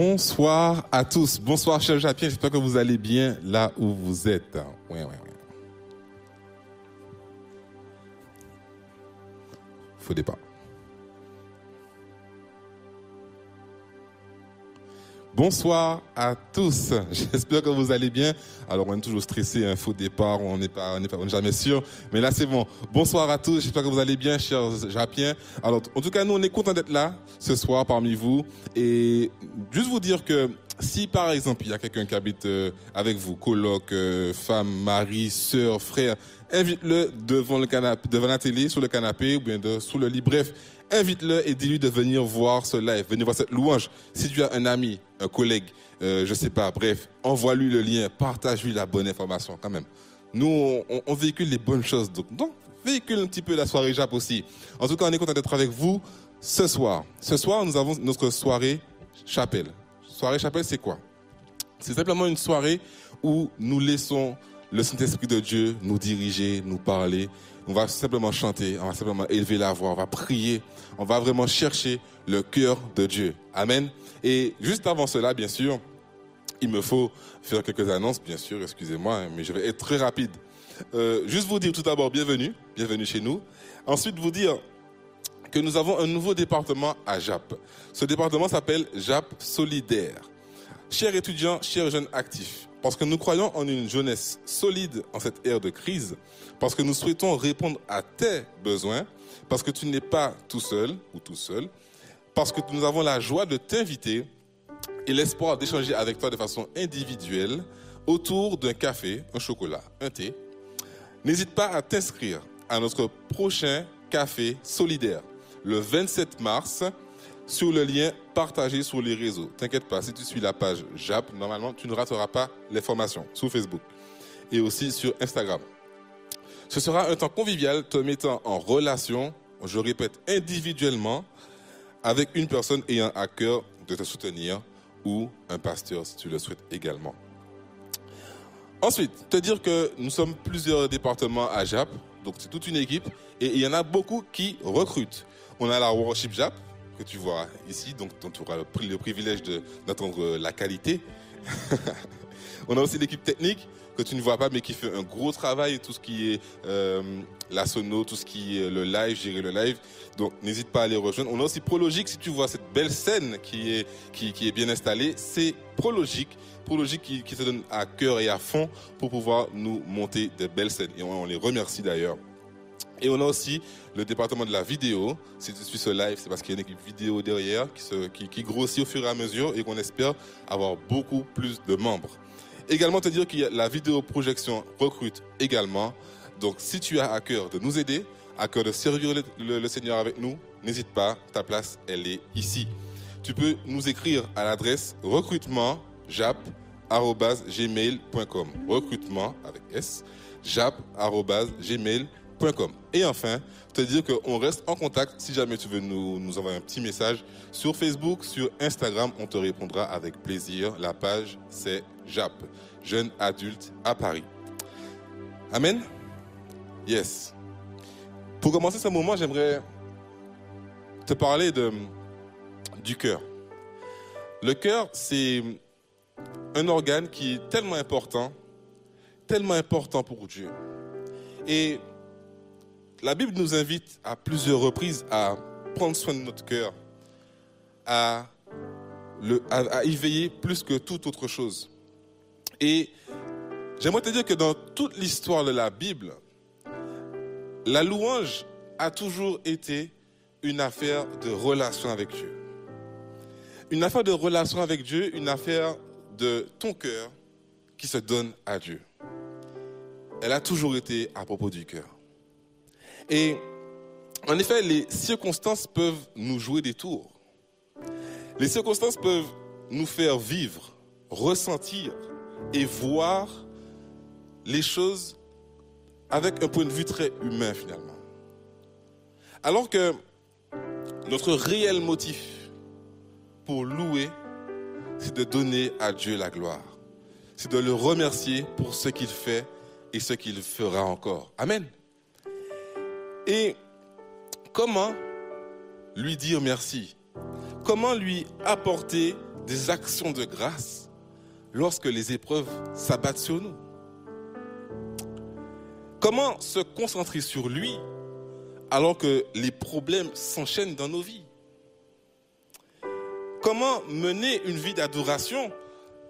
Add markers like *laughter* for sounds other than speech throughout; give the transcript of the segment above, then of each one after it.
Bonsoir à tous. Bonsoir, cher Japien. J'espère que vous allez bien là où vous êtes. Oui, oui, oui. Départ. Bonsoir à tous. *laughs* J'espère que vous allez bien. Alors, on est toujours stressé, un faux départ, on n'est pas, on n'est pas, on jamais sûr. Mais là, c'est bon. Bonsoir à tous. J'espère que vous allez bien, chers Japiens. Alors, en tout cas, nous, on est content d'être là ce soir parmi vous. Et juste vous dire que si, par exemple, il y a quelqu'un qui habite euh, avec vous, coloc, euh, femme, mari, sœur, frère, invite-le devant le canapé, devant la télé, sur le canapé, ou bien sous le lit. Bref, invite-le et dis-lui de venir voir ce live, venir voir cette louange. Si tu as un ami, un collègue, euh, je sais pas, bref, envoie-lui le lien, partage-lui la bonne information quand même. Nous, on, on véhicule les bonnes choses, donc, donc véhicule un petit peu la soirée Jap aussi. En tout cas, on est content d'être avec vous ce soir. Ce soir, nous avons notre soirée chapelle. Soirée chapelle, c'est quoi? C'est simplement une soirée où nous laissons le Saint-Esprit de Dieu nous diriger, nous parler. On va simplement chanter, on va simplement élever la voix, on va prier, on va vraiment chercher le cœur de Dieu. Amen. Et juste avant cela, bien sûr, il me faut faire quelques annonces, bien sûr, excusez-moi, mais je vais être très rapide. Euh, juste vous dire tout d'abord bienvenue, bienvenue chez nous. Ensuite, vous dire que nous avons un nouveau département à JAP. Ce département s'appelle JAP Solidaire. Chers étudiants, chers jeunes actifs, parce que nous croyons en une jeunesse solide en cette ère de crise, parce que nous souhaitons répondre à tes besoins, parce que tu n'es pas tout seul ou tout seul, parce que nous avons la joie de t'inviter et l'espoir d'échanger avec toi de façon individuelle autour d'un café, un chocolat, un thé. N'hésite pas à t'inscrire à notre prochain café solidaire le 27 mars sur le lien partagé sur les réseaux. T'inquiète pas, si tu suis la page JAP, normalement, tu ne rateras pas les formations sur Facebook et aussi sur Instagram. Ce sera un temps convivial te mettant en relation, je répète, individuellement avec une personne ayant à cœur de te soutenir ou un pasteur si tu le souhaites également. Ensuite, te dire que nous sommes plusieurs départements à JAP, donc c'est toute une équipe, et il y en a beaucoup qui recrutent. On a la Worship JAP, que tu vois ici, donc tu auras le, pri- le privilège de- d'entendre la qualité. *laughs* On a aussi l'équipe technique que tu ne vois pas, mais qui fait un gros travail, tout ce qui est euh, la sono, tout ce qui est le live, gérer le live. Donc n'hésite pas à les rejoindre. On a aussi Prologique, si tu vois cette belle scène qui est, bien installée, c'est Prologique. Prologique qui, qui se donne à cœur et à fond pour pouvoir nous monter de belles scènes. Et on les remercie d'ailleurs. Et on a aussi le département de la vidéo. Si tu suis ce live, c'est parce qu'il y a une équipe vidéo derrière qui, grossit au fur et à mesure et qu'on espère avoir beaucoup plus de membres. Également te dire que la vidéo projection recrute également. Donc si tu as à cœur de nous aider, à cœur de servir le, Seigneur avec nous, n'hésite pas, ta place, elle est ici. Tu peux nous écrire à l'adresse recrutement jap@gmail.com. Recrutement avec S jap@gmail.com. Et enfin, te dire qu'on reste en contact si jamais tu veux nous, nous envoyer un petit message sur Facebook, sur Instagram, on te répondra avec plaisir. La page c'est JAP, jeune adulte à Paris. Amen? Yes. Pour commencer ce moment, j'aimerais te parler de, du cœur. Le cœur, c'est un organe qui est tellement important, tellement important pour Dieu. Et la Bible nous invite à plusieurs reprises à prendre soin de notre cœur, à, y veiller plus que toute autre chose. Et j'aimerais te dire que dans toute l'histoire de la Bible, la louange a toujours été une affaire de relation avec Dieu. Une affaire de relation avec Dieu, une affaire de ton cœur qui se donne à Dieu. Elle a toujours été à propos du cœur. Et en effet, les circonstances peuvent nous jouer des tours. Les circonstances peuvent nous faire vivre, ressentir et voir les choses avec un point de vue très humain finalement. Alors que notre réel motif pour louer, c'est de donner à Dieu la gloire. C'est de le remercier pour ce qu'il fait et ce qu'il fera encore. Amen. Et comment lui dire merci? Comment lui apporter des actions de grâce lorsque les épreuves s'abattent sur nous? Comment se concentrer sur lui alors que les problèmes s'enchaînent dans nos vies? Comment mener une vie d'adoration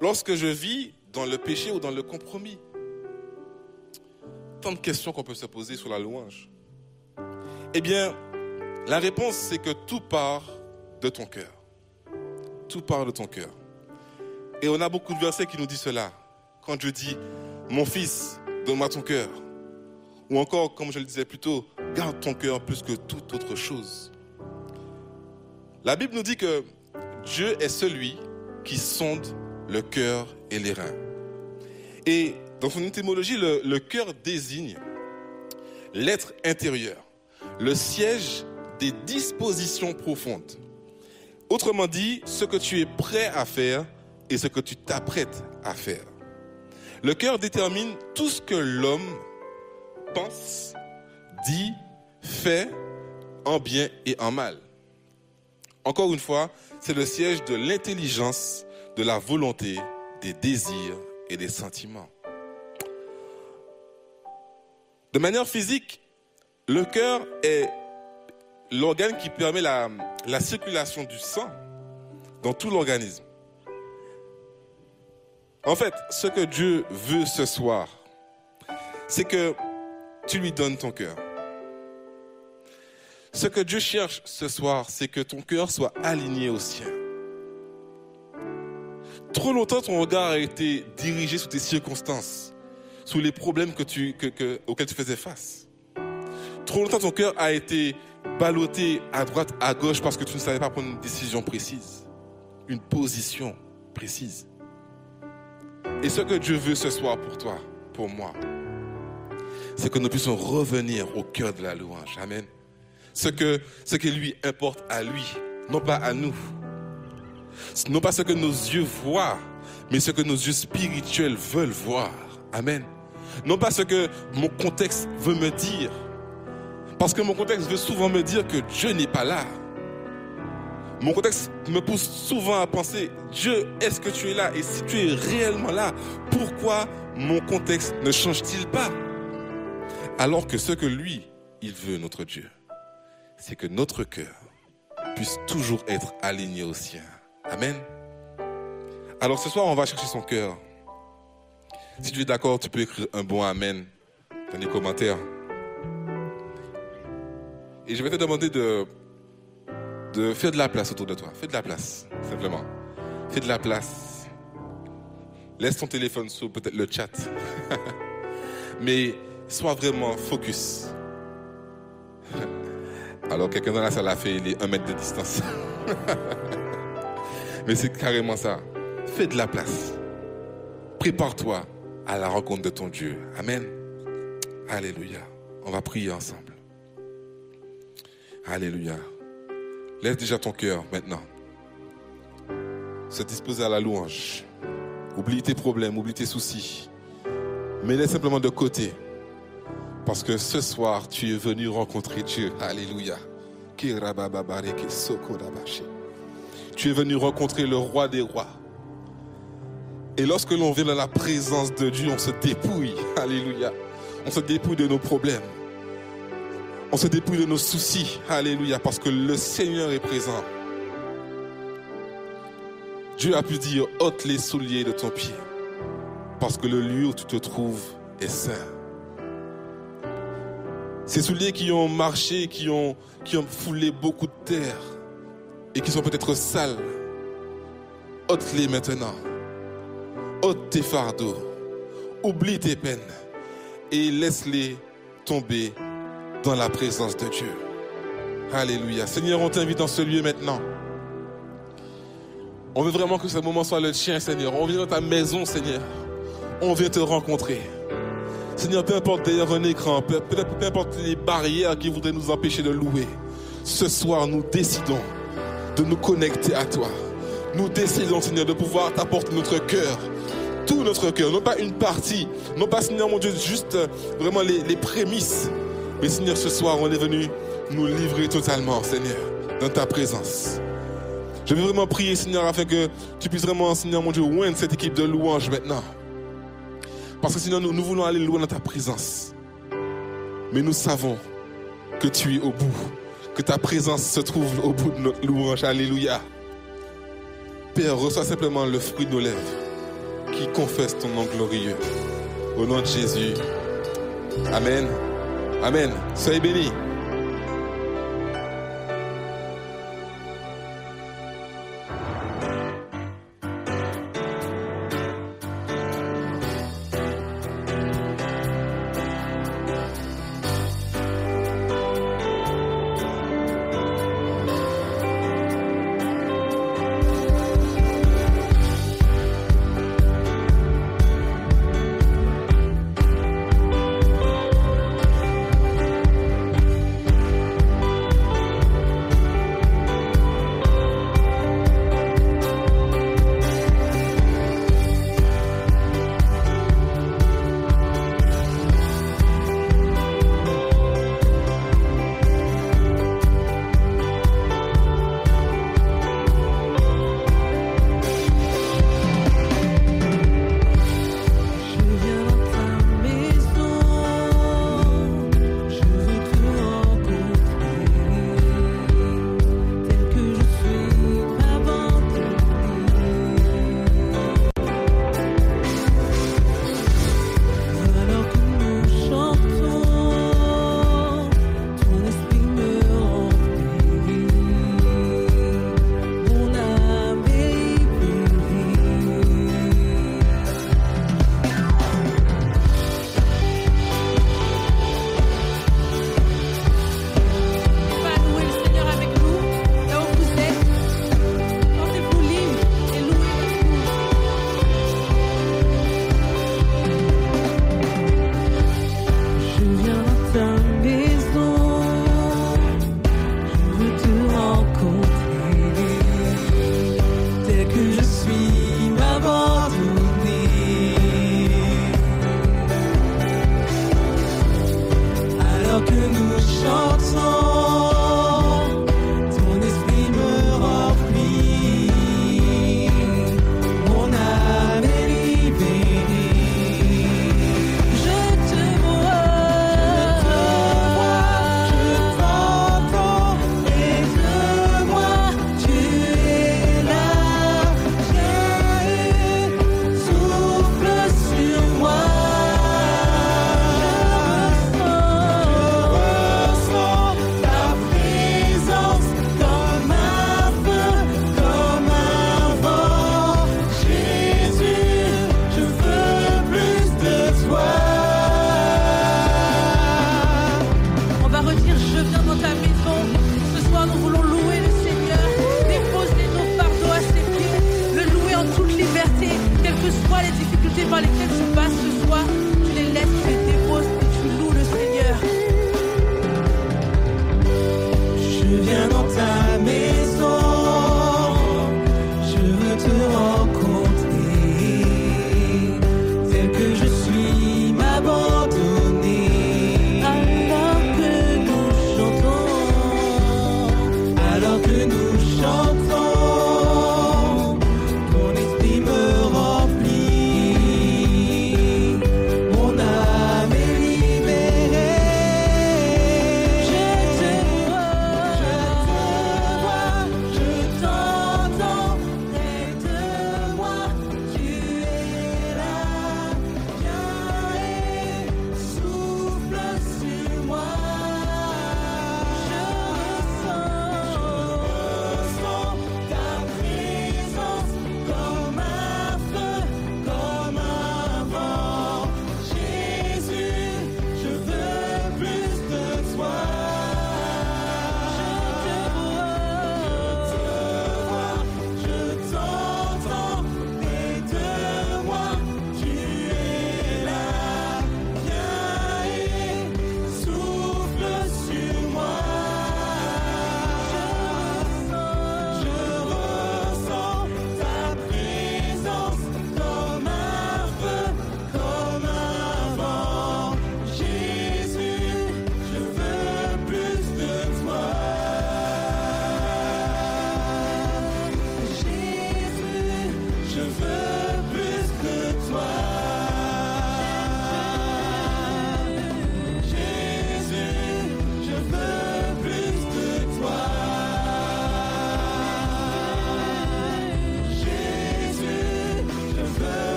lorsque je vis dans le péché ou dans le compromis? Tant de questions qu'on peut se poser sur la louange. Eh bien, la réponse, c'est que tout part de ton cœur. Tout part de ton cœur. Et on a beaucoup de versets qui nous disent cela. Quand je dis, mon fils, donne-moi ton cœur. Ou encore, comme je le disais plus tôt, garde ton cœur plus que toute autre chose. La Bible nous dit que Dieu est celui qui sonde le cœur et les reins. Et dans son étymologie, le, le cœur désigne l'être intérieur, le siège des dispositions profondes. Autrement dit, ce que tu es prêt à faire et ce que tu t'apprêtes à faire. Le cœur détermine tout ce que l'homme pense, dit, fait, en bien et en mal. Encore une fois, c'est le siège de l'intelligence, de la volonté, des désirs et des sentiments. De manière physique, le cœur est l'organe qui permet la, la circulation du sang dans tout l'organisme. En fait, ce que Dieu veut ce soir, c'est que tu lui donnes ton cœur. Ce que Dieu cherche ce soir, c'est que ton cœur soit aligné au sien. Trop longtemps, ton regard a été dirigé sur tes circonstances, sur les problèmes auxquels tu faisais face. Trop longtemps, ton cœur a été ballotté à droite, à gauche, parce que tu ne savais pas prendre une décision précise, une position précise. Et ce que Dieu veut ce soir pour toi, pour moi, c'est que nous puissions revenir au cœur de la louange. Amen. Ce que, ce qui lui importe à lui, non pas à nous. Non pas ce que nos yeux voient, mais ce que nos yeux spirituels veulent voir. Amen. Non pas ce que mon contexte veut me dire. Parce que mon contexte veut souvent me dire que Dieu n'est pas là. Mon contexte me pousse souvent à penser, Dieu, est-ce que tu es là? Et si tu es réellement là, pourquoi mon contexte ne change-t-il pas? Alors que ce que lui, il veut, notre Dieu, c'est que notre cœur puisse toujours être aligné au sien. Amen. Alors ce soir, on va chercher son cœur. Si tu es d'accord, tu peux écrire un bon Amen dans les commentaires. Et je vais te demander de de faire de la place autour de toi. Fais de la place, simplement. Fais de la place. Laisse ton téléphone sur peut-être le chat. *laughs* Mais sois vraiment focus. *laughs* Alors quelqu'un dans la salle a fait les 1 mètre de distance. *laughs* Mais c'est carrément ça. Fais de la place. Prépare-toi à la rencontre de ton Dieu. Amen. Alléluia. On va prier ensemble. Alléluia. Laisse déjà ton cœur maintenant. Se disposer à la louange. Oublie tes problèmes, oublie tes soucis. Mets-les simplement de côté. Parce que ce soir, tu es venu rencontrer Dieu. Alléluia. Tu es venu rencontrer le roi des rois. Et lorsque l'on vient dans la présence de Dieu, on se dépouille. Alléluia. On se dépouille de nos problèmes. On se dépouille de nos soucis. Alléluia. Parce que le Seigneur est présent. Dieu a pu dire, ôte les souliers de ton pied. Parce que le lieu où tu te trouves est saint. Ces souliers qui ont marché, qui ont, qui ont foulé beaucoup de terre et qui sont peut-être sales, ôte-les maintenant. ôte tes fardeaux. Oublie tes peines et laisse-les tomber dans la présence de Dieu. Alléluia. Seigneur, on t'invite dans ce lieu maintenant. On veut vraiment que ce moment soit le tien, Seigneur. On vient dans ta maison, Seigneur. On vient te rencontrer. Seigneur, peu importe derrière un écran, peu, peu importe les barrières qui voudraient nous empêcher de louer, ce soir, nous décidons de nous connecter à toi. Nous décidons, Seigneur, de pouvoir t'apporter notre cœur, tout notre cœur, non pas une partie, non pas, Seigneur, mon Dieu, juste vraiment les, les prémices, mais Seigneur, ce soir, on est venu nous livrer totalement, Seigneur, dans ta présence. Je veux vraiment prier, Seigneur, afin que tu puisses vraiment, Seigneur, mon Dieu, oindre cette équipe de louanges maintenant. Parce que Seigneur, nous, nous voulons aller loin dans ta présence. Mais nous savons que tu es au bout, que ta présence se trouve au bout de notre louange. Alléluia. Père, reçois simplement le fruit de nos lèvres qui confesse ton nom glorieux. Au nom de Jésus. Amen. Amen. Soyez bénis.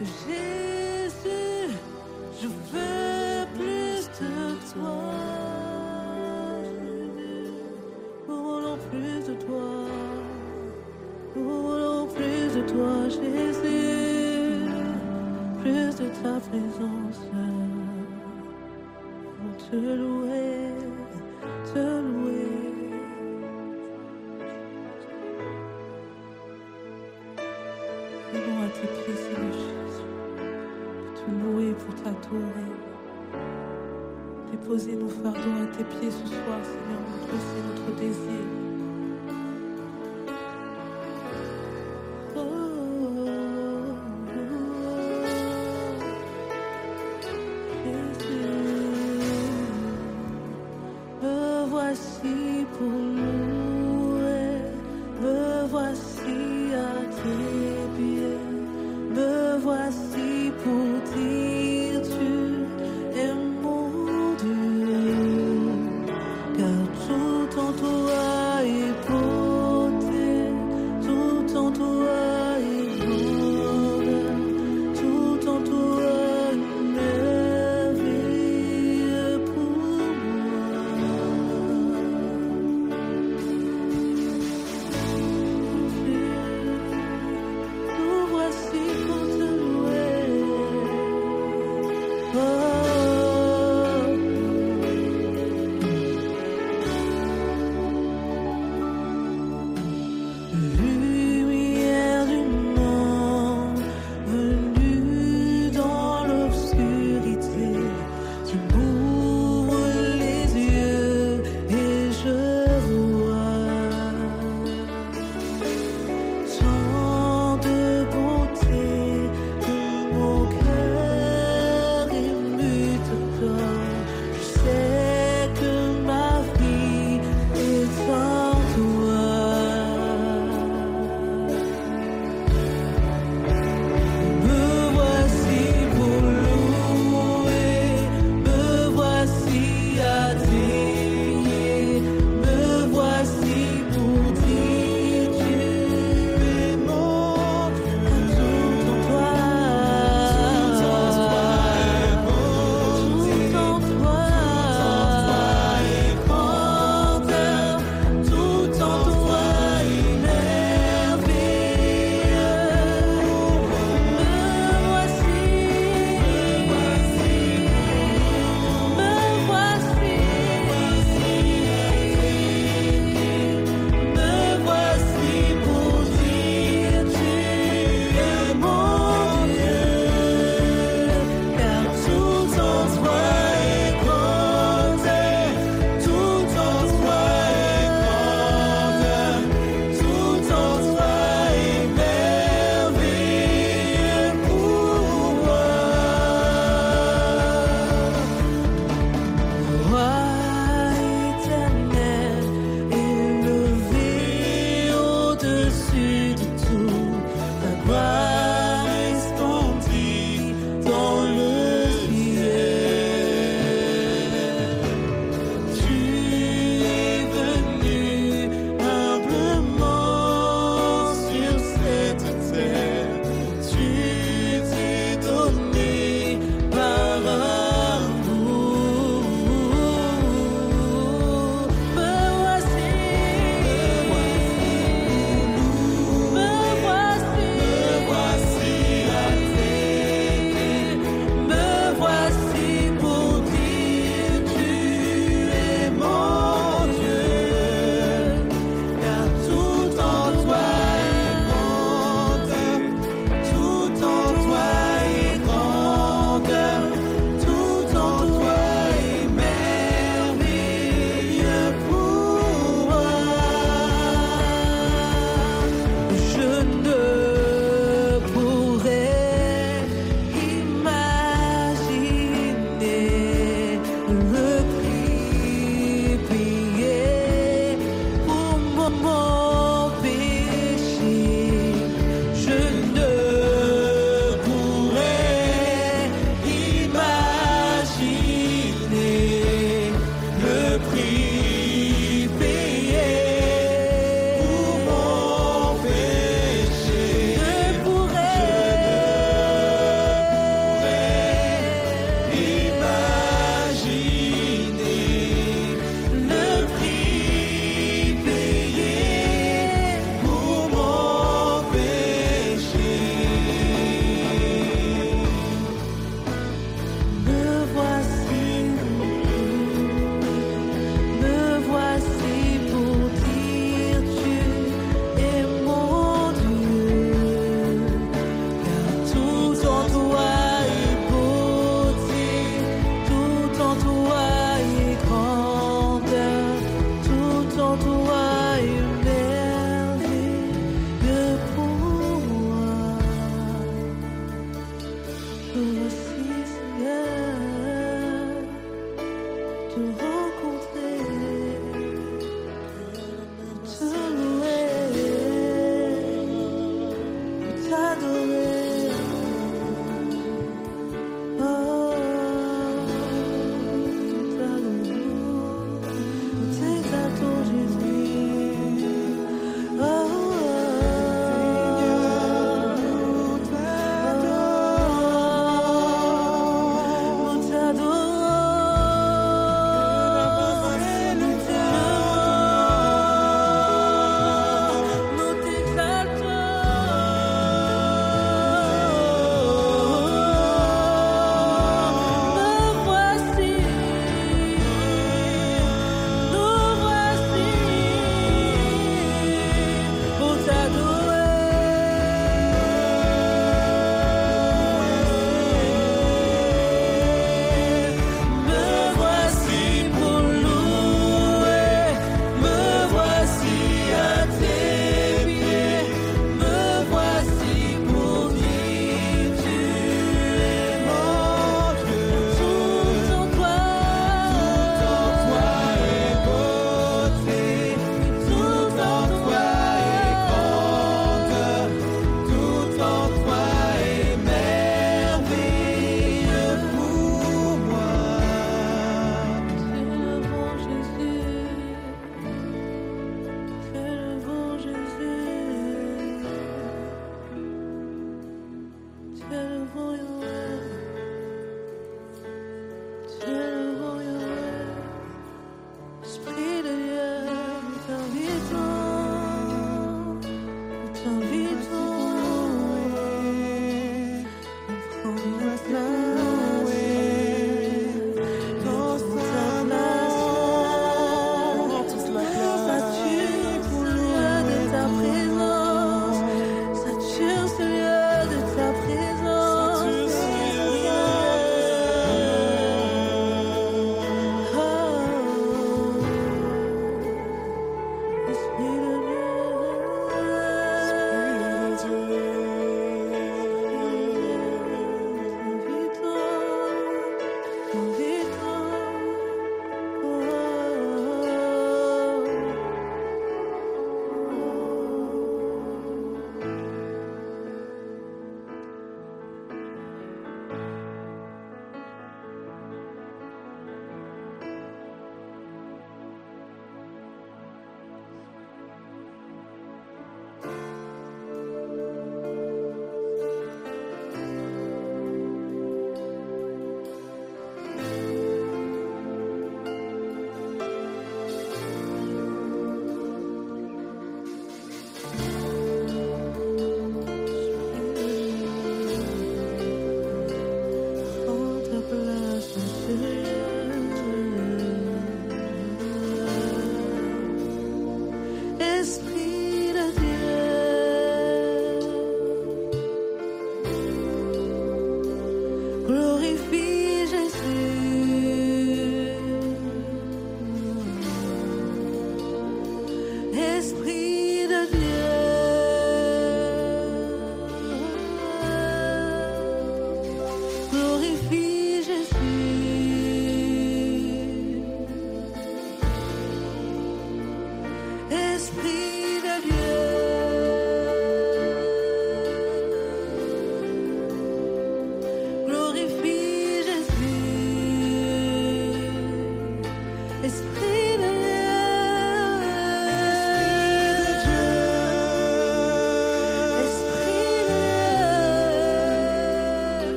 Jésus, je veux plus de toi. Nous voulons plus de toi. Nous voulons plus de toi, Jésus. Plus de ta présence.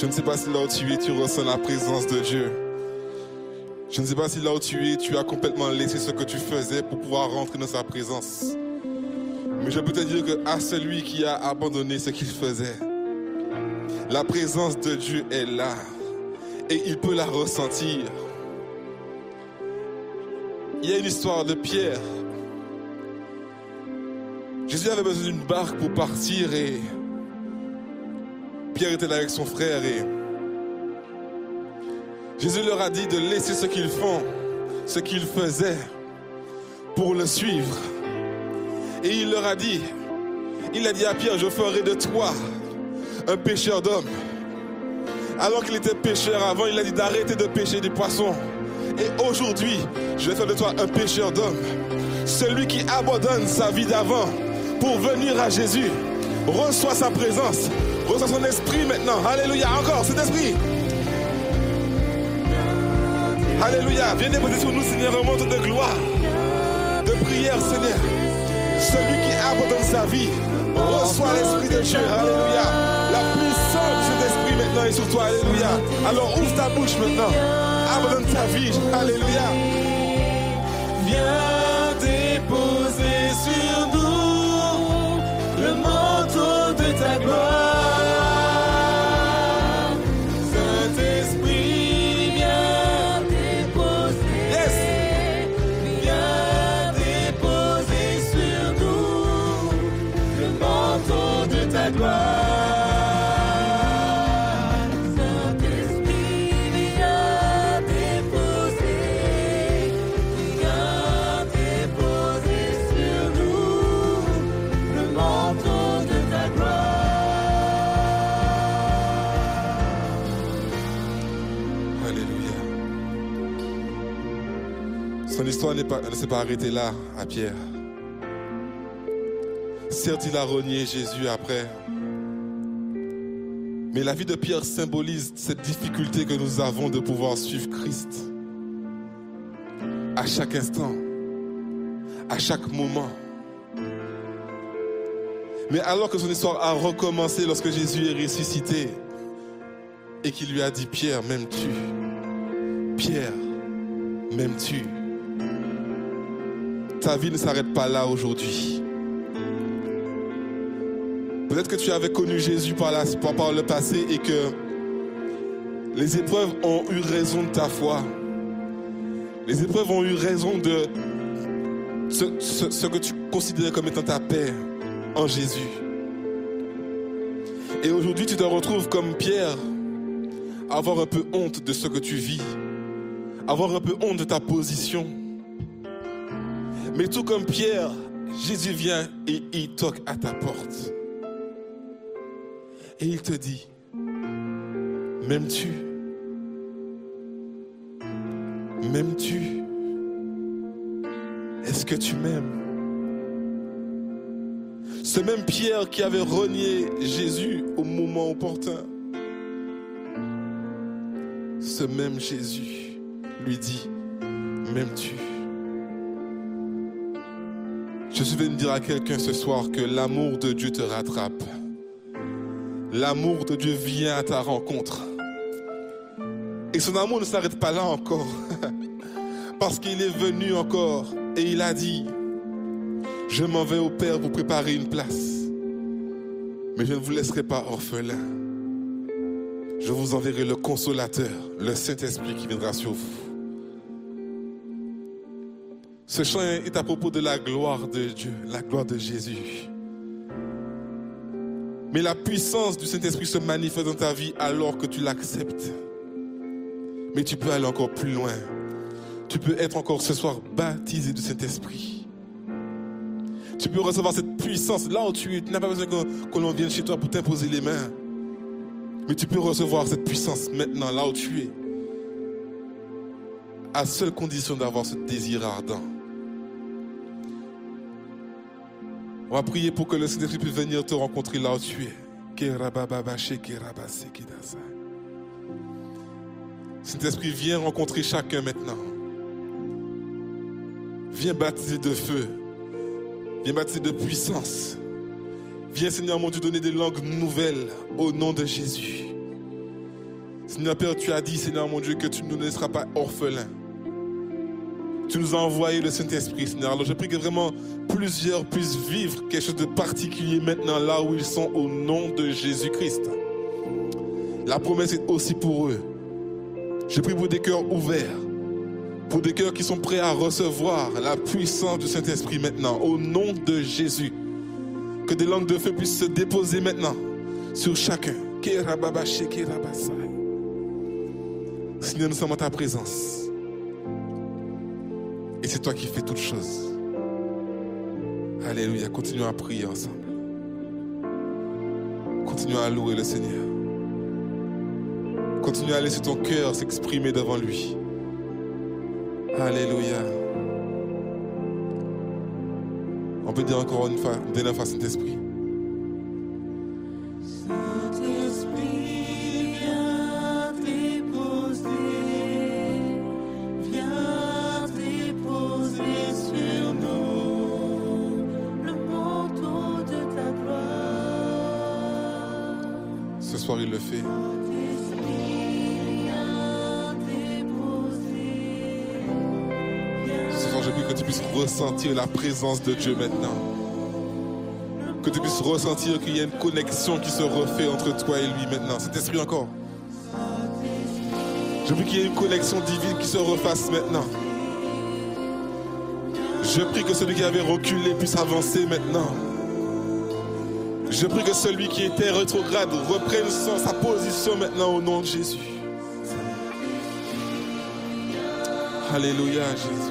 Je ne sais pas si là où tu es, tu ressens la présence de Dieu. Je ne sais pas si là où tu es, tu as complètement laissé ce que tu faisais pour pouvoir rentrer dans sa présence. Mais je peux te dire que à celui qui a abandonné ce qu'il faisait, la présence de Dieu est là et il peut la ressentir. Il y a une histoire de Pierre Jésus avait besoin d'une barque pour partir et Pierre était là avec son frère et Jésus leur a dit de laisser ce qu'ils font, ce qu'ils faisaient pour le suivre. Et il leur a dit, il a dit à Pierre, je ferai de toi un pêcheur d'hommes. Alors qu'il était pêcheur avant, il a dit d'arrêter de pêcher des poissons. Et aujourd'hui, je vais faire de toi un pêcheur d'hommes. Celui qui abandonne sa vie d'avant pour venir à Jésus, reçoit sa présence, reçoit son esprit maintenant. Alléluia, encore cet esprit. Alléluia, viens déposer sur nous, Seigneur, un manteau de gloire, de prière, Seigneur. Celui qui abandonne sa vie, reçoit l'esprit de Dieu. Alléluia. La puissance de cet esprit maintenant est sur toi. Alléluia. Alors ouvre ta bouche maintenant. Abandonne ta vie. Alléluia. Viens ne s'est pas arrêtée là, à Pierre. Certes, il a renié Jésus après. Mais la vie de Pierre symbolise cette difficulté que nous avons de pouvoir suivre Christ. À chaque instant, à chaque moment. Mais alors que son histoire a recommencé lorsque Jésus est ressuscité et qu'il lui a dit, Pierre, m'aimes-tu? Pierre, m'aimes-tu? Ta vie ne s'arrête pas là aujourd'hui. Peut-être que tu avais connu Jésus par, le passé et que les épreuves ont eu raison de ta foi. Les épreuves ont eu raison de ce, ce- que tu considérais comme étant ta paix en Jésus. Et aujourd'hui, tu te retrouves comme Pierre, avoir un peu honte de ce que tu vis, avoir un peu honte de ta position. Mais tout comme Pierre, Jésus vient et il toque à ta porte. Et il te dit, m'aimes-tu? M'aimes-tu? Est-ce que tu m'aimes? Ce même Pierre qui avait renié Jésus au moment opportun, ce même Jésus lui dit, m'aimes-tu? Je suis venu dire à quelqu'un ce soir que l'amour de Dieu te rattrape. L'amour de Dieu vient à ta rencontre. Et son amour ne s'arrête pas là encore. *laughs* Parce qu'il est venu encore et il a dit, je m'en vais au Père vous préparer une place. Mais je ne vous laisserai pas orphelin. Je vous enverrai le consolateur, le Saint-Esprit qui viendra sur vous. Ce chant est à propos de la gloire de Dieu, la gloire de Jésus. Mais la puissance du Saint-Esprit se manifeste dans ta vie alors que tu l'acceptes. Mais tu peux aller encore plus loin. Tu peux être encore ce soir baptisé du Saint-Esprit. Tu peux recevoir cette puissance là où tu es. Tu n'as pas besoin que, l'on vienne chez toi pour t'imposer les mains. Mais tu peux recevoir cette puissance maintenant là où tu es. À seule condition d'avoir ce désir ardent. On va prier pour que le Saint-Esprit puisse venir te rencontrer là où tu es. Saint-Esprit, viens rencontrer chacun maintenant. Viens baptiser de feu. Viens baptiser de puissance. Viens, Seigneur mon Dieu, donner des langues nouvelles au nom de Jésus. Seigneur Père, tu as dit, Seigneur mon Dieu, que tu ne nous laisseras pas orphelins. Tu nous as envoyé le Saint-Esprit, Seigneur. Alors je prie que vraiment plusieurs puissent vivre quelque chose de particulier maintenant là où ils sont au nom de Jésus-Christ. La promesse est aussi pour eux. Je prie pour des cœurs ouverts, pour des cœurs qui sont prêts à recevoir la puissance du Saint-Esprit maintenant, au nom de Jésus. Que des langues de feu puissent se déposer maintenant sur chacun. Seigneur, nous sommes en ta présence. C'est toi qui fais toutes choses. Alléluia. Continuons à prier ensemble. Continuons à louer le Seigneur. Continue à laisser ton cœur s'exprimer devant lui. Alléluia. On peut dire encore une fois, une fois Saint-Esprit. Ressentir la présence de Dieu maintenant. Que tu puisses ressentir qu'il y a une connexion qui se refait entre toi et lui maintenant. Cet esprit encore. Je prie qu'il y ait une connexion divine qui se refasse maintenant. Je prie que celui qui avait reculé puisse avancer maintenant. Je prie que celui qui était rétrograde reprenne sa position maintenant au nom de Jésus. Alléluia Jésus.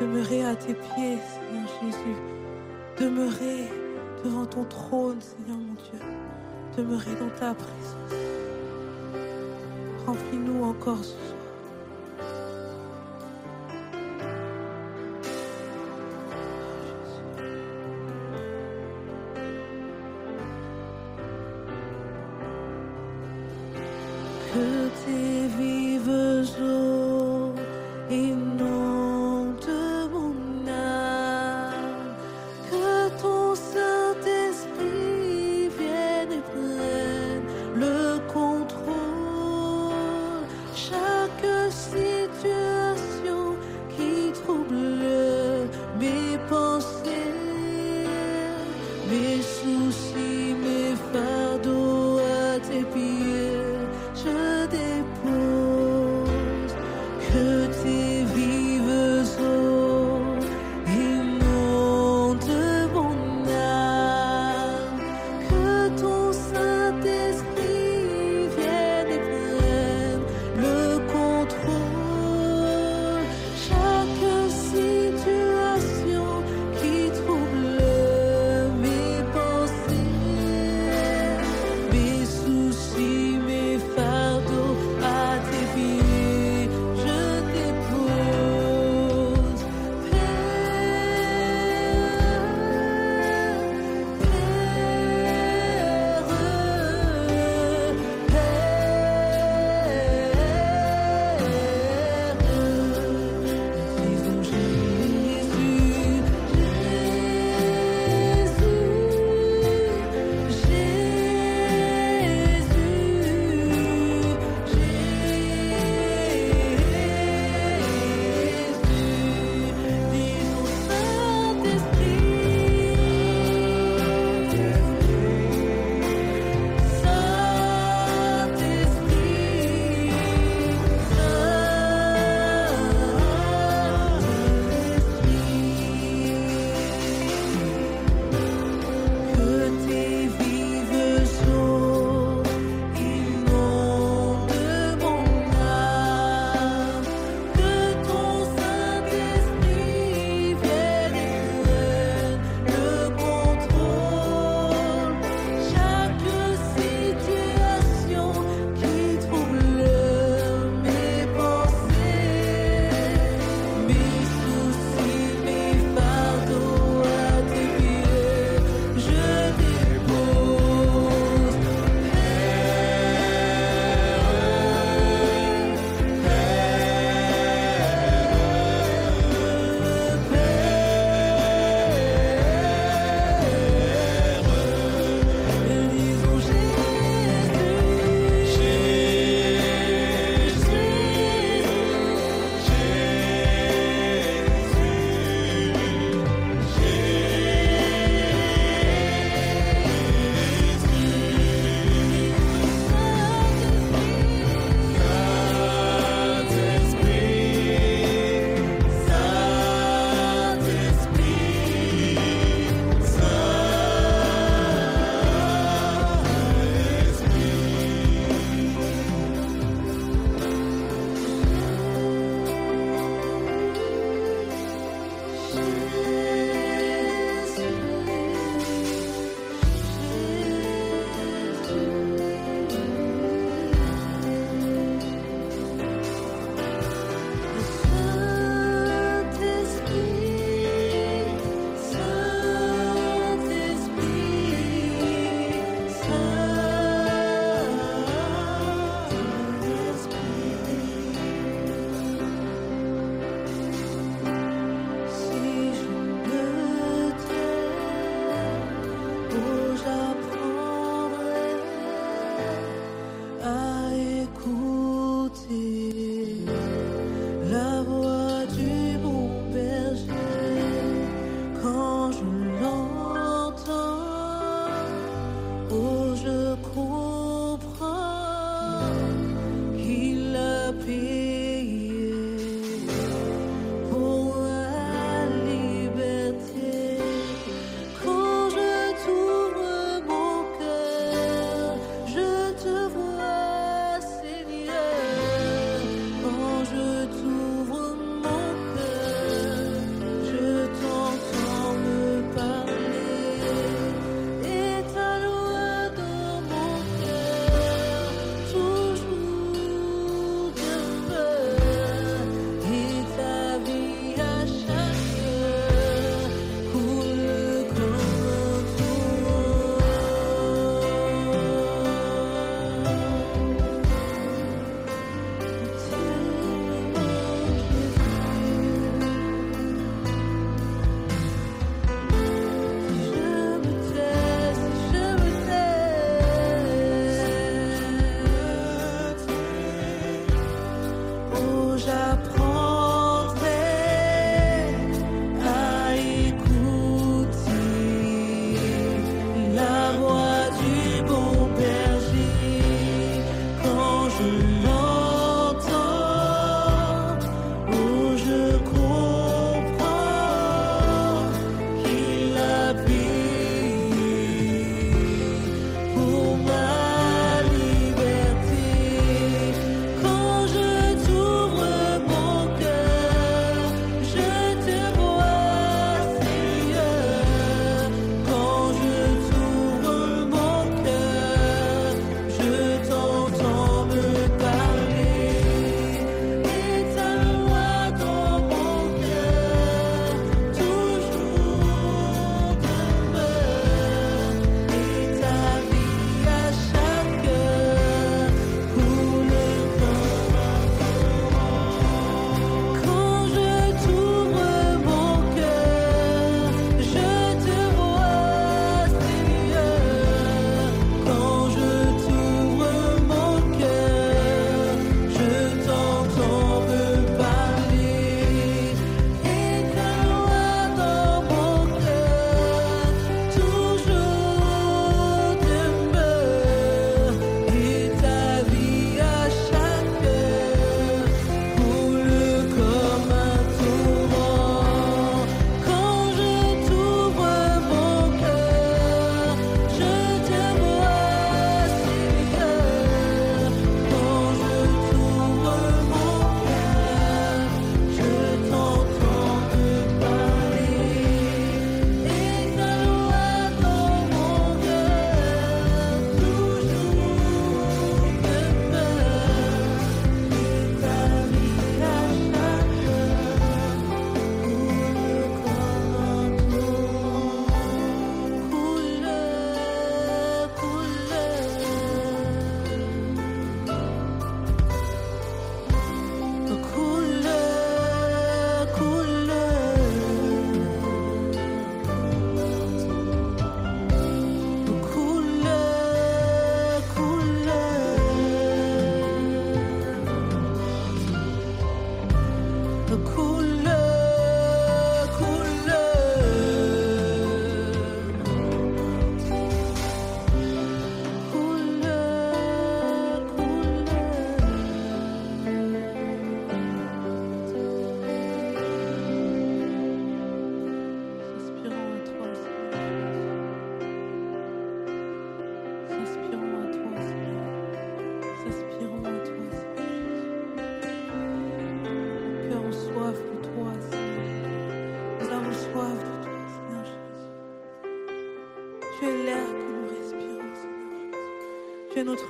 demeurer à tes pieds, Seigneur Jésus. Demeurez devant ton trône, Seigneur mon Dieu. Demeurer dans ta présence. Remplis-nous encore ce soir.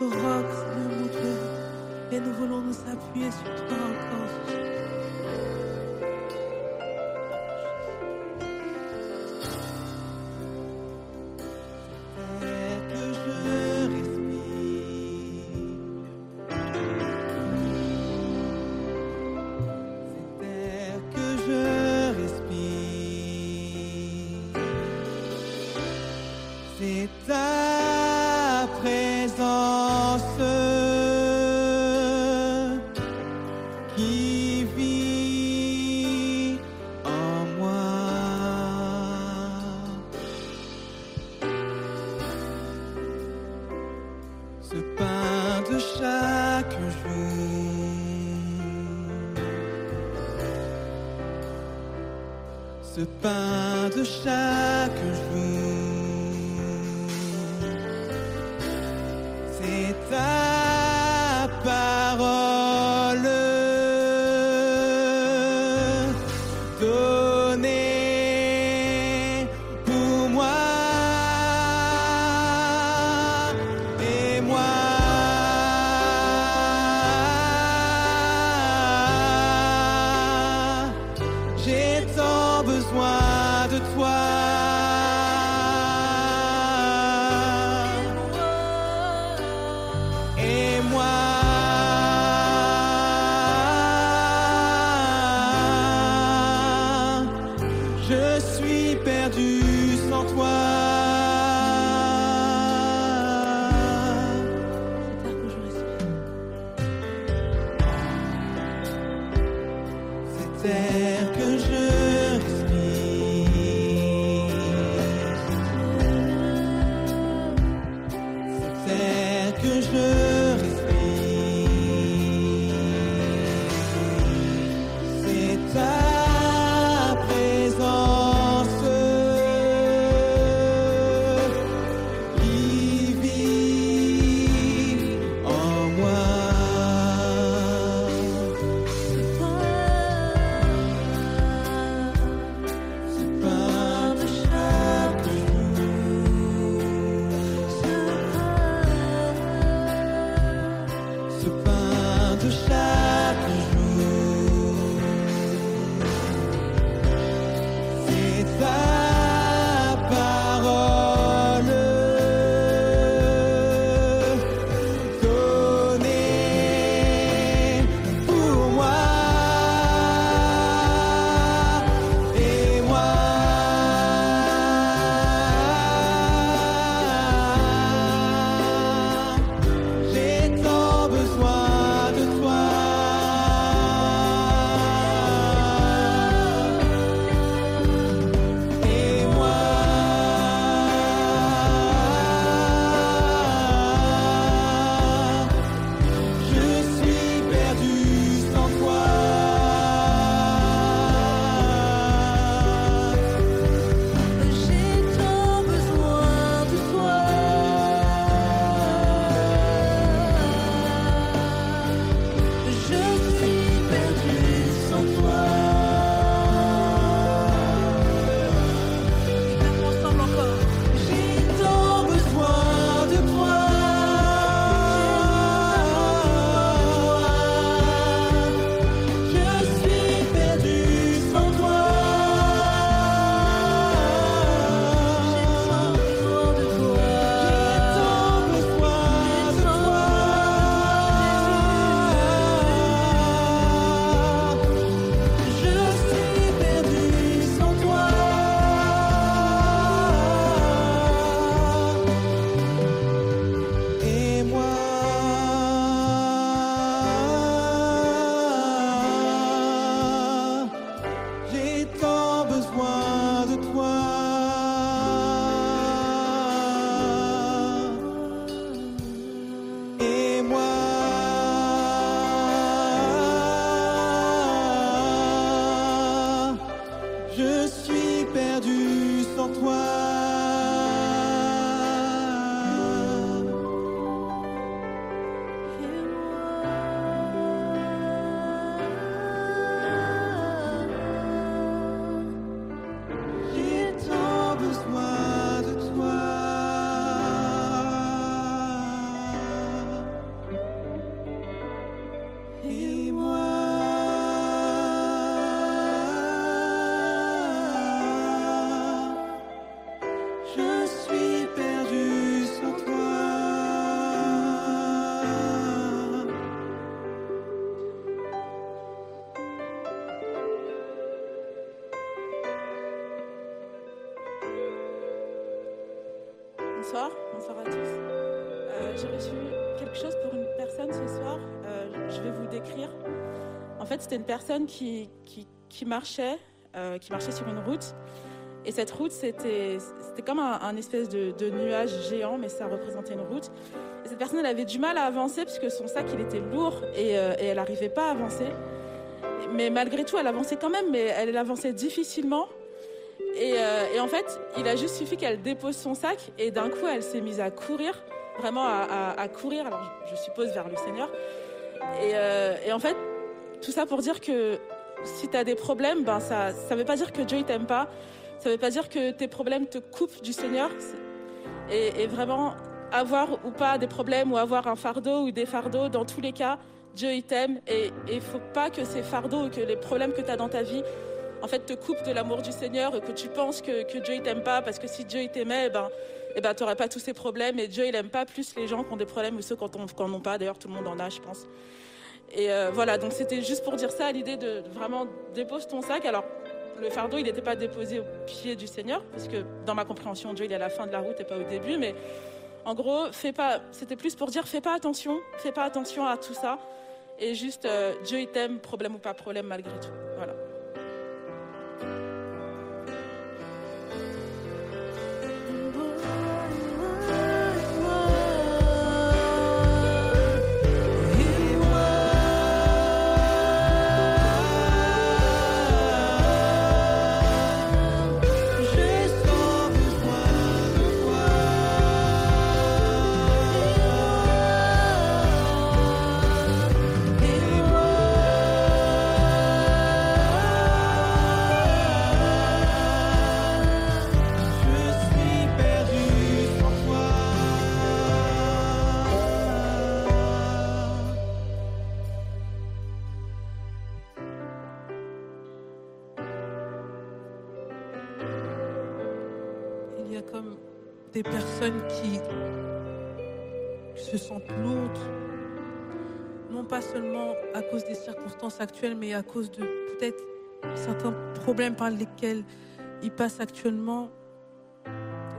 notre roc, Seigneur mon Dieu, et nous voulons nous appuyer sur toi. ce pain de chaque jour. C'était une personne qui, qui, marchait, euh, qui marchait sur une route. Et cette route, c'était comme un, espèce de, nuage géant, mais ça représentait une route. Et cette personne, elle avait du mal à avancer puisque son sac, il était lourd et, euh, elle n'arrivait pas à avancer. Mais malgré tout, elle avançait quand même, mais elle avançait difficilement. Et, euh, en fait, il a juste suffi qu'elle dépose son sac et d'un coup, elle s'est mise à courir, vraiment à, courir, alors je, suppose vers le Seigneur. Et, et en fait, tout ça pour dire que si tu as des problèmes, ben ça ne veut pas dire que Dieu ne t'aime pas. Ça ne veut pas dire que tes problèmes te coupent du Seigneur. Et, vraiment, avoir ou pas des problèmes ou avoir un fardeau ou des fardeaux, dans tous les cas, Dieu il t'aime. Et il faut pas que ces fardeaux ou que les problèmes que tu as dans ta vie en fait, te coupent de l'amour du Seigneur et que tu penses que, Dieu ne t'aime pas. Parce que si Dieu t'aimait, ben, eh ben, tu n'aurais pas tous ces problèmes. Et Dieu il n'aime pas plus les gens qui ont des problèmes ou ceux qui n'en ont pas. D'ailleurs, tout le monde en a, je pense. Et euh, voilà, donc c'était juste pour dire ça, l'idée de vraiment dépose ton sac. Alors, le fardeau, il n'était pas déposé au pied du Seigneur, parce que dans ma compréhension, Dieu, il est à la fin de la route et pas au début. Mais en gros, fais pas, c'était plus pour dire, fais pas attention, fais pas attention à tout ça. Et juste, euh, Dieu, il t'aime, problème ou pas problème, malgré tout. Voilà. Actuelle, mais à cause de peut-être certains problèmes par lesquels ils passent actuellement,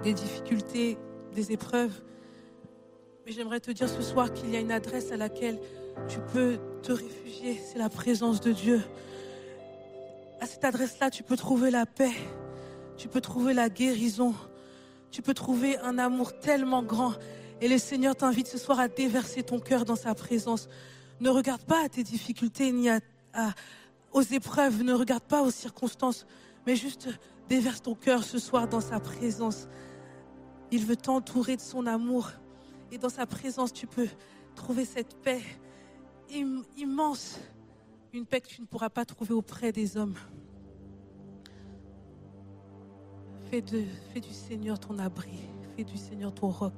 des difficultés, des épreuves. Mais j'aimerais te dire ce soir qu'il y a une adresse à laquelle tu peux te réfugier, c'est la présence de Dieu. À cette adresse-là, tu peux trouver la paix, tu peux trouver la guérison, tu peux trouver un amour tellement grand. Et le Seigneur t'invite ce soir à déverser ton cœur dans sa présence. Ne regarde pas à tes difficultés ni à, aux épreuves, ne regarde pas aux circonstances, mais juste déverse ton cœur ce soir dans sa présence. Il veut t'entourer de son amour. Et dans sa présence, tu peux trouver cette paix immense. Une paix que tu ne pourras pas trouver auprès des hommes. Fais, du Seigneur ton abri. Fais du Seigneur ton roc.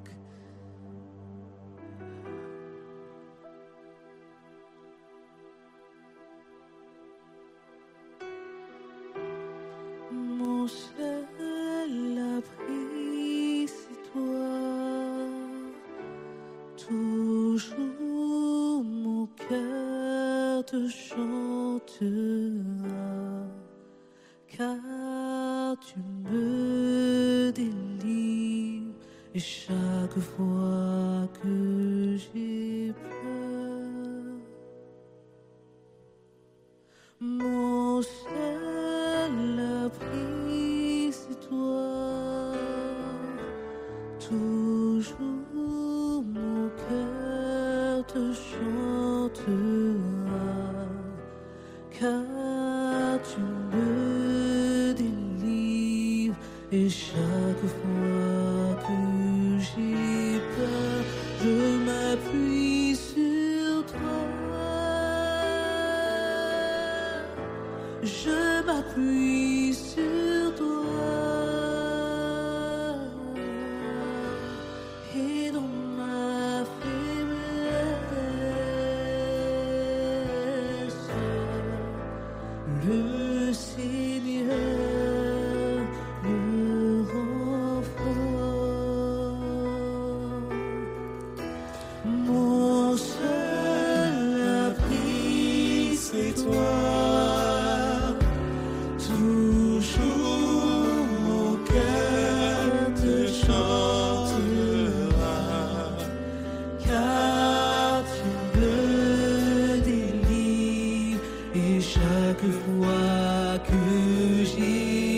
chaque fois que j'ai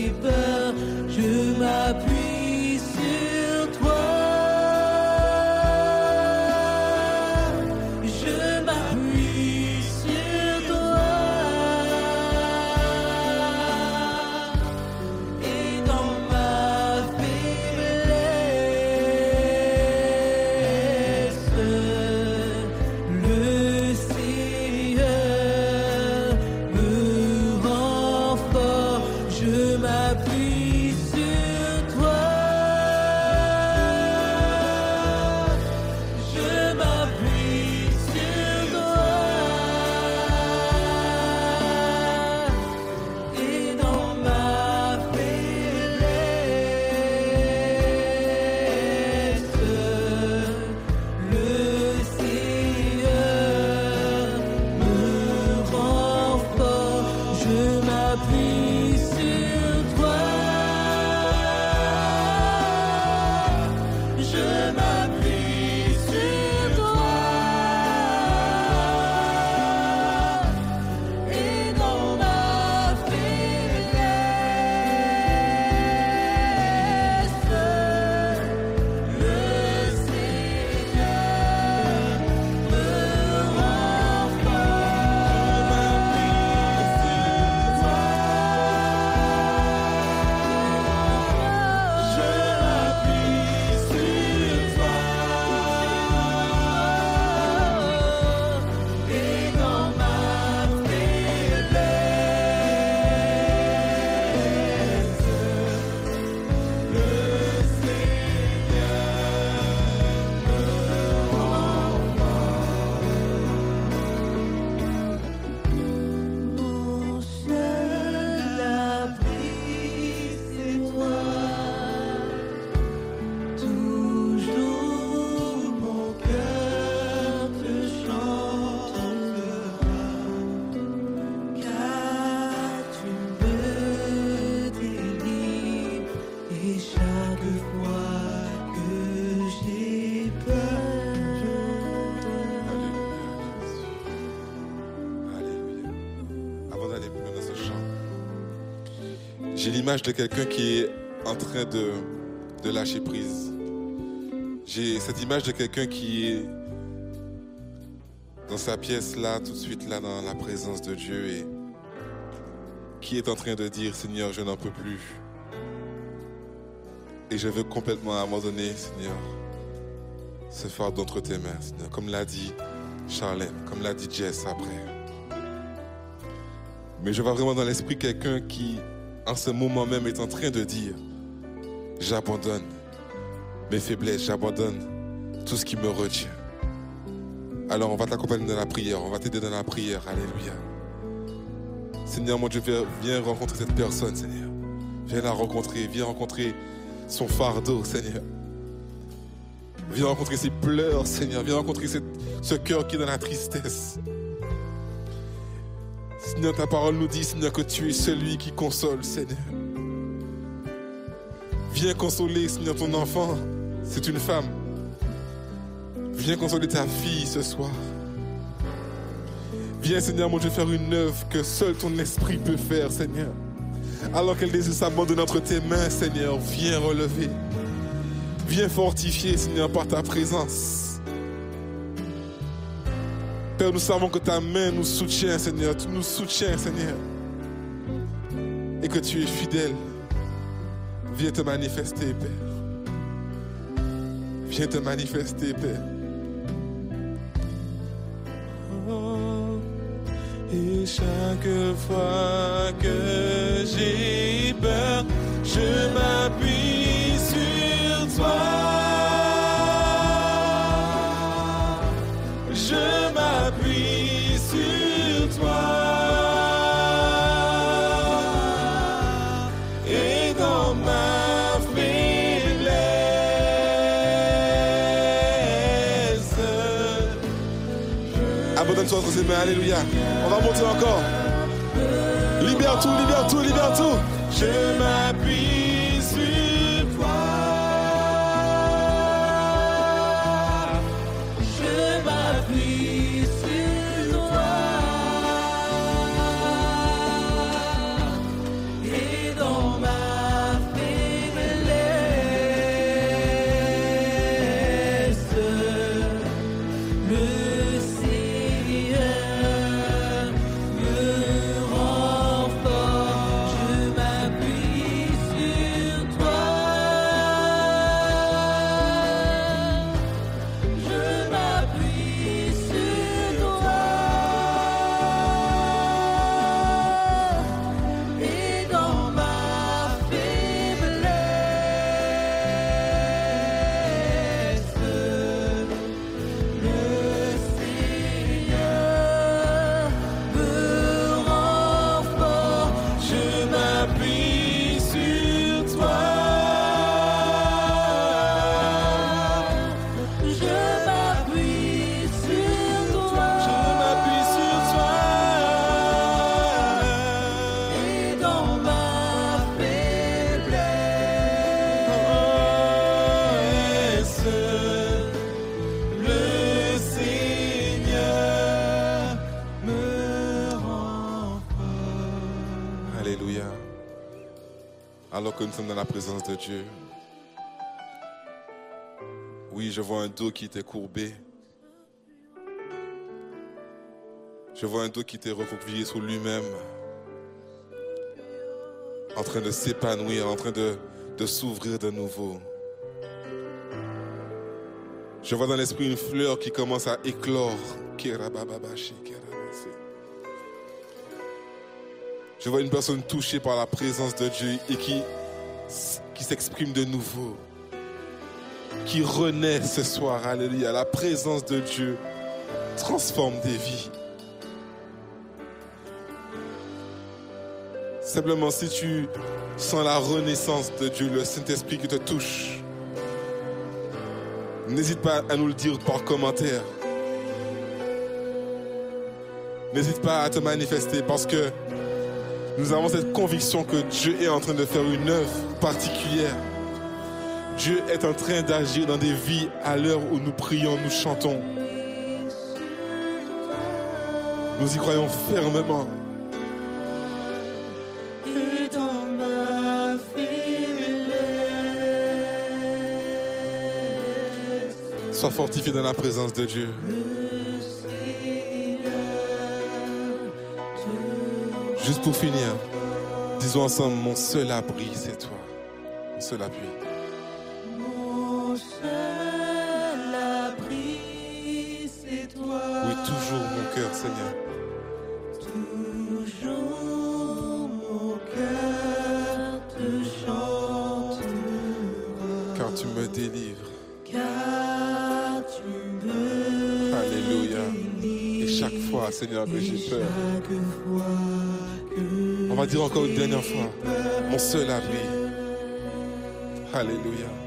de quelqu'un qui est en train de, de lâcher prise. J'ai cette image de quelqu'un qui est dans sa pièce là, tout de suite là, dans la présence de Dieu et qui est en train de dire, Seigneur, je n'en peux plus. Et je veux complètement abandonner, Seigneur, ce fardeau entre tes mains, Seigneur, comme l'a dit Charlène, comme l'a dit Jess après. Mais je vois vraiment dans l'esprit quelqu'un qui, en ce moment même, est en train de dire, j'abandonne mes faiblesses, j'abandonne tout ce qui me retient. Alors on va t'accompagner dans la prière, on va t'aider dans la prière. Alléluia. Seigneur, mon Dieu, viens rencontrer cette personne, Seigneur. Viens la rencontrer, viens rencontrer son fardeau, Seigneur. Viens rencontrer ses pleurs, Seigneur. Viens rencontrer ce cœur qui est dans la tristesse. Seigneur, ta parole nous dit, Seigneur, que tu es celui qui console, Seigneur. Viens consoler, Seigneur, ton enfant. C'est une femme. Viens consoler ta fille ce soir. Viens, Seigneur, mon Dieu, faire une œuvre que seul ton esprit peut faire, Seigneur. Alors qu'elle désire s'abandonner entre tes mains, Seigneur, viens relever. Viens fortifier, Seigneur, par ta présence. Père, nous savons que ta main nous soutient, Seigneur. Tu nous soutiens, Seigneur. Et que tu es fidèle. Viens te manifester, Père. Viens te manifester, Père. Et chaque fois que j'ai peur, je m'appuie sur toi. Alléluia. On va monter encore. Libère tout, libère tout, libère tout. Que nous sommes dans la présence de Dieu. Oui, je vois un dos qui était courbé. Je vois un dos qui était recroquevillé sur lui-même. En train de s'épanouir, en train de, de s'ouvrir de nouveau. Je vois dans l'esprit une fleur qui commence à éclore. Je vois une personne touchée par la présence de Dieu et qui, qui s'exprime de nouveau. Qui renaît ce soir. Alléluia. La présence de Dieu transforme des vies. Simplement, si tu sens la renaissance de Dieu, le Saint-Esprit qui te touche, n'hésite pas à nous le dire par commentaire. N'hésite pas à te manifester parce que nous avons cette conviction que Dieu est en train de faire une œuvre particulière. Dieu est en train d'agir dans des vies à l'heure où nous prions, nous chantons. Nous y croyons fermement. Sois fortifié dans la présence de Dieu. Juste pour finir, disons ensemble, mon seul abri, c'est toi. Mon seul appui. Mon seul abri, c'est toi. Oui, toujours mon cœur, Seigneur. Toujours mon cœur te chantera. Car tu me délivres. Car tu Alléluia. Et chaque fois, Seigneur, que j'ai peur va dire encore une dernière fois, mon seul abri. Alléluia.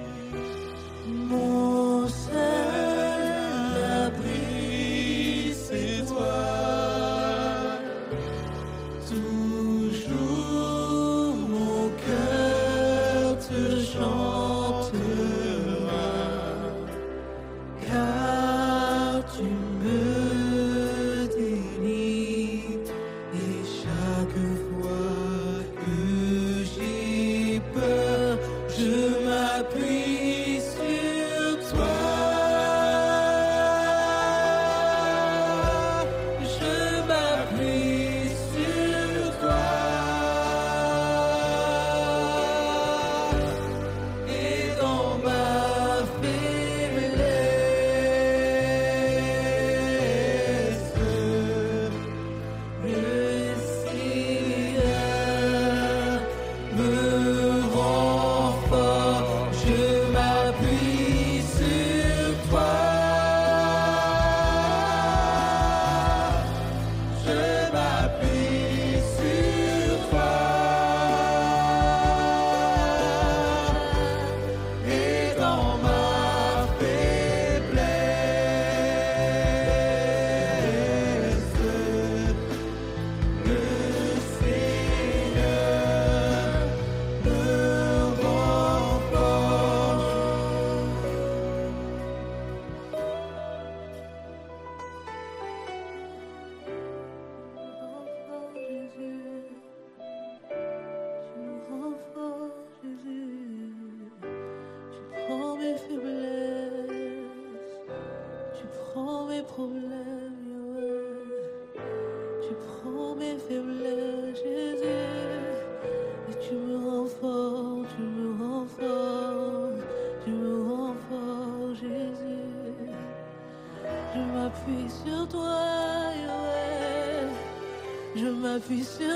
be still.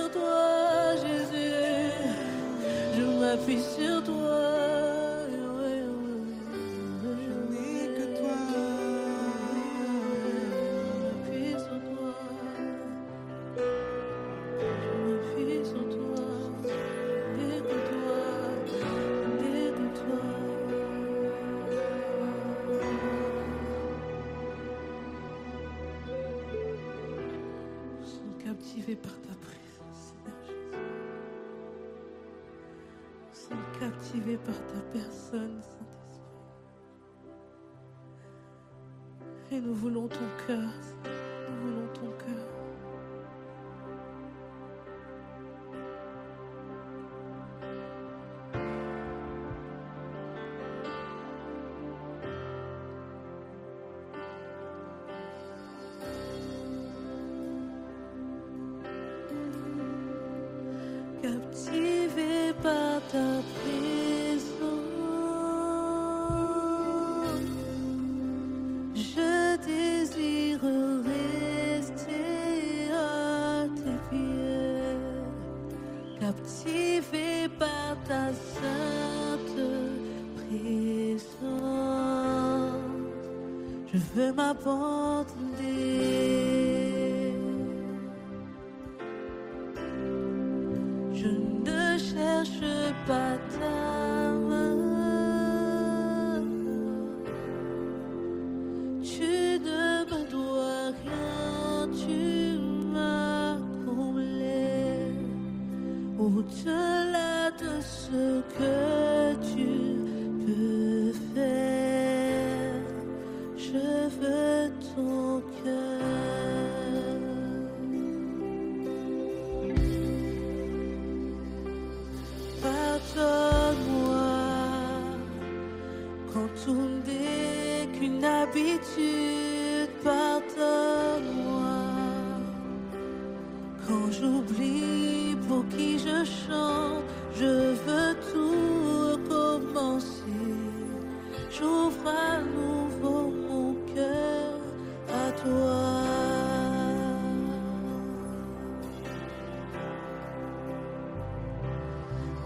voulons ton cœur. Je veux m'abandonner.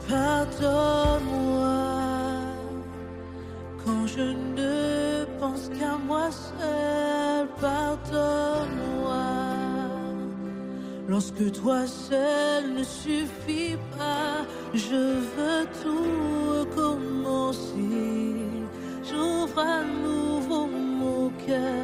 Pardonne-moi quand je ne pense qu'à moi seul. Pardonne-moi lorsque toi seul ne suffit pas. Je veux tout recommencer. J'ouvre à nouveau mon cœur.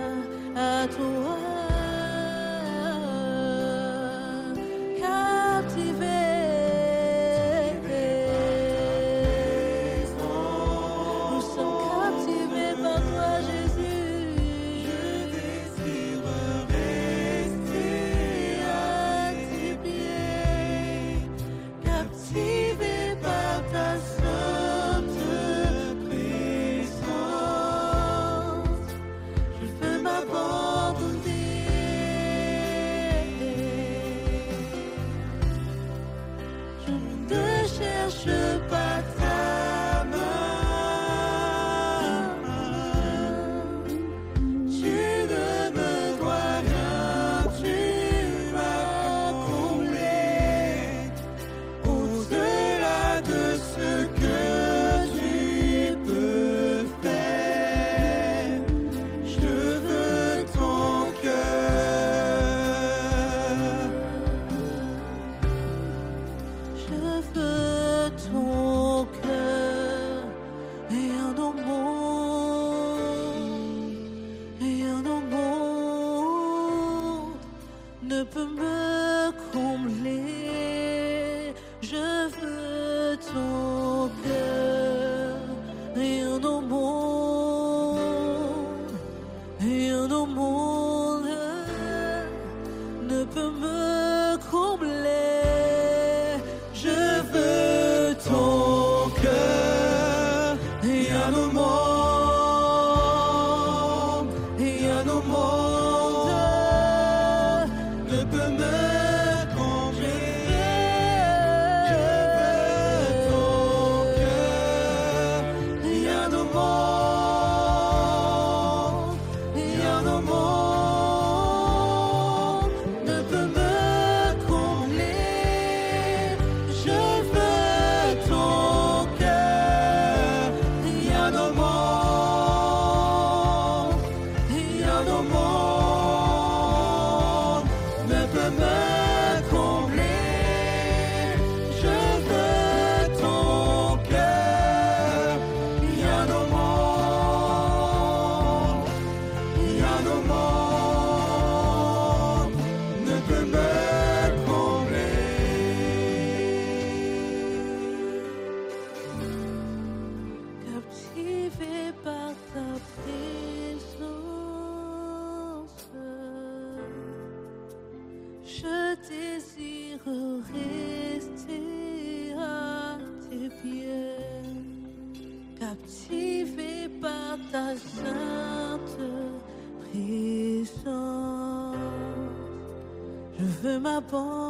sainte présence. Je veux m'abandonner.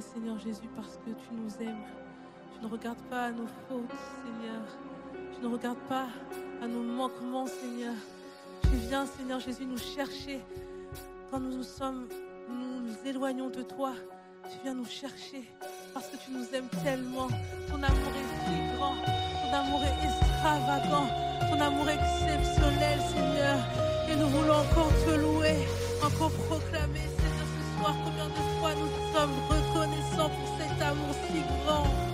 Seigneur Jésus, parce que tu nous aimes. Tu ne regardes pas à nos fautes, Seigneur. Tu ne regardes pas à nos manquements, Seigneur. Tu viens, Seigneur Jésus, nous chercher quand nous nous sommes, nous éloignons de toi. Tu viens nous chercher parce que tu nous aimes tellement. Ton amour est si grand, ton amour est extravagant, ton amour est exceptionnel, Seigneur. Et nous voulons encore te louer, encore proclamer, Seigneur, ce soir, combien de fois nous sommes cet amour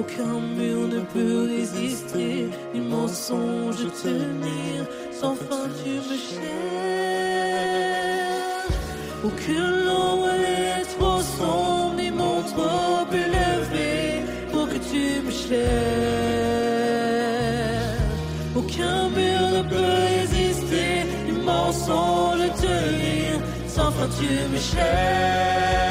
Aucun mur ne peut résister, ni mensonge tenir, sans fin tu me cherches. Aucune ombre n'est trop sombre, ni mon trop élevé pour que tu me cherches. Aucun mur ne peut résister, ni mensonge tenir, sans fin tu me cherches.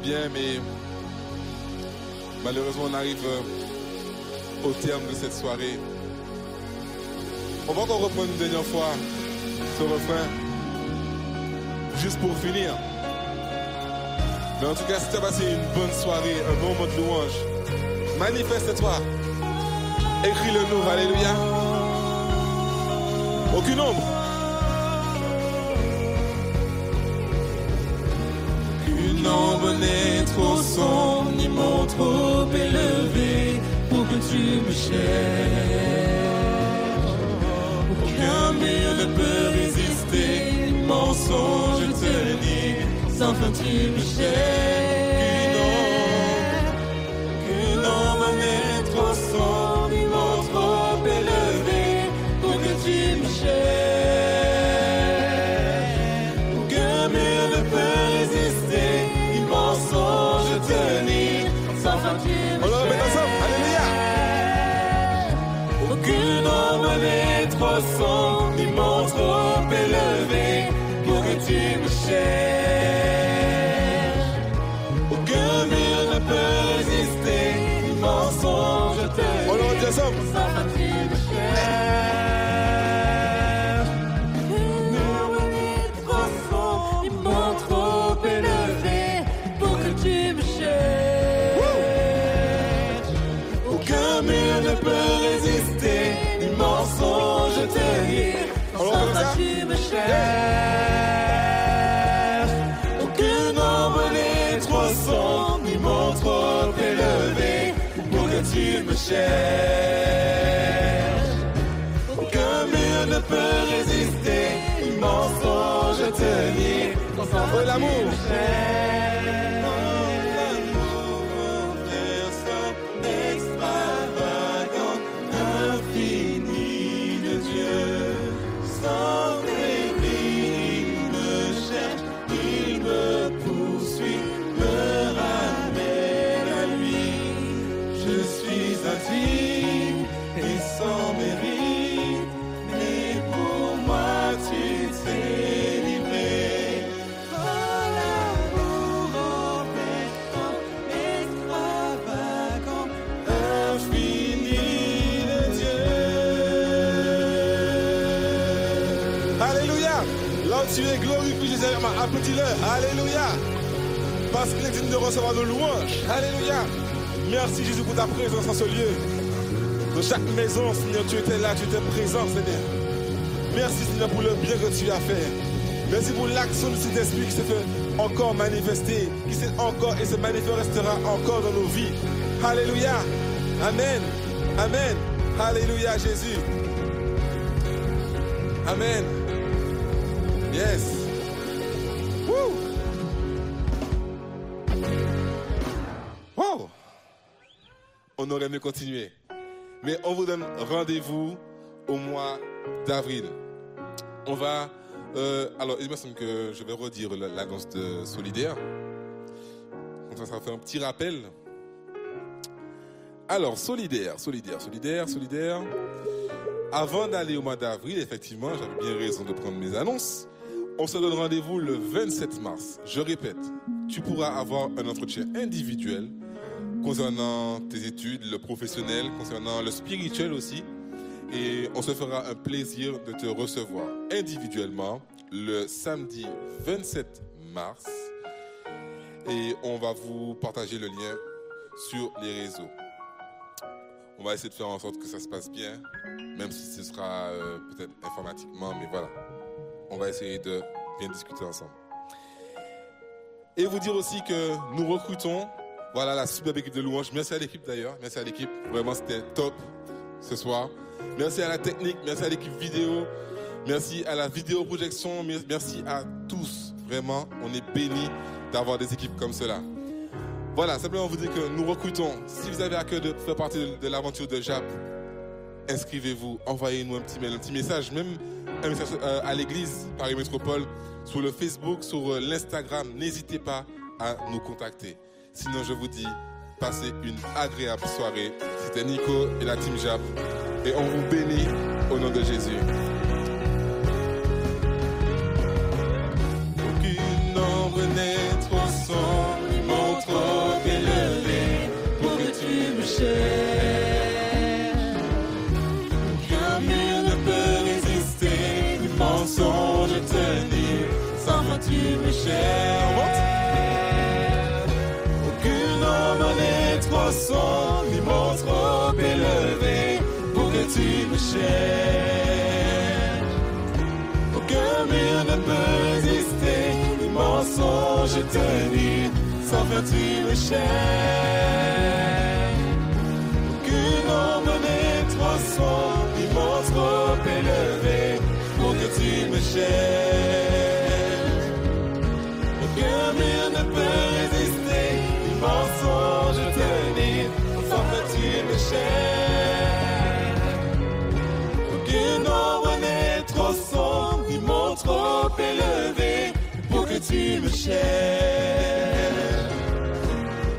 Bien, mais malheureusement, on arrive euh, au terme de cette soirée. On va encore reprendre une dernière fois ce refrain, juste pour finir. Mais en tout cas, si tu as passé une bonne soirée, un bon moment de louange, manifeste-toi. Écris-le nous, Alléluia. Aucune ombre. Tu me cherches. Aucun mur ne peut résister, mensonge te nie, sans fin tu me cherches. Cherches. Aucun mur ne peut résister, mensonge tenir. Sans Oh, toi l'amour. De recevoir nos louanges. Alléluia. Merci Jésus pour ta présence en ce lieu. De chaque maison, Seigneur, tu étais là, tu étais présent, Seigneur. Merci Seigneur pour le bien que tu as fait. Merci pour l'action du Saint-Esprit qui s'est encore manifester, qui s'est encore et se manifestera encore dans nos vies. Alléluia. Amen. Amen. Alléluia Jésus. Amen. Yes. On aurait mieux continué. Mais on vous donne rendez-vous au mois d'avril. On va. euh, alors, il me semble que je vais redire la- l'annonce de Solidaire. Ça va faire un petit rappel. Alors, solidaire, solidaire, solidaire, solidaire. Avant d'aller au mois d'avril, effectivement, j'avais bien raison de prendre mes annonces. On se donne rendez-vous le 27 mars. Je répète, tu pourras avoir un entretien individuel concernant tes études, le professionnel, concernant le spirituel aussi. Et on se fera un plaisir de te recevoir individuellement le samedi 27 mars. Et on va vous partager le lien sur les réseaux. On va essayer de faire en sorte que ça se passe bien, même si ce sera euh, peut-être informatiquement, mais voilà. On va essayer de bien discuter ensemble. Et vous dire aussi que nous recrutons, voilà la superbe équipe de louange. Merci à l'équipe d'ailleurs, merci à l'équipe. Vraiment, c'était top ce soir. Merci à la technique, merci à l'équipe vidéo, merci à la vidéo projection, merci à tous. Vraiment, on est bénis d'avoir des équipes comme cela. Voilà, simplement vous dire que nous recrutons. Si vous avez à cœur de faire partie de, l'aventure de JAP, inscrivez-vous, envoyez-nous un petit mail, un petit message, même un message euh, à l'église Paris Métropole, sur le Facebook, sur euh, l'Instagram. N'hésitez pas à nous contacter. Sinon, je vous dis, passez une agréable soirée. C'était Nico et la team JAP. Et on vous bénit au nom de Jésus. Aucun mur ne peut résister, ni mensonge tenir, sans faire tu me cherches. Tu me cherches.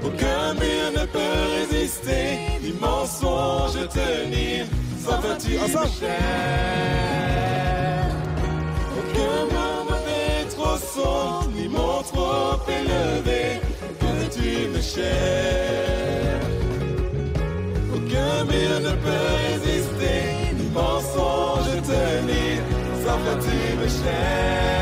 Aucun mur ne peut résister, ni mensonge tenir, sans toi tu me cherches. Aucun mur n'est trop sombre, ni mon trop élevé que tu me cherches. Aucun mur ne peut résister, ni mensonge tenir, sans toi tu me cherches.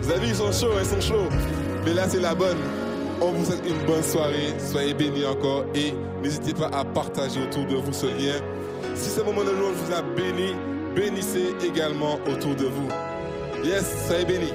Vous avez vu, ils sont chauds, ils sont chauds. Mais là, c'est la bonne. On vous souhaite une bonne soirée. Soyez bénis encore et n'hésitez pas à partager autour de vous ce lien. Si ce moment de louange vous a béni, bénissez également autour de vous. Yes, soyez bénis.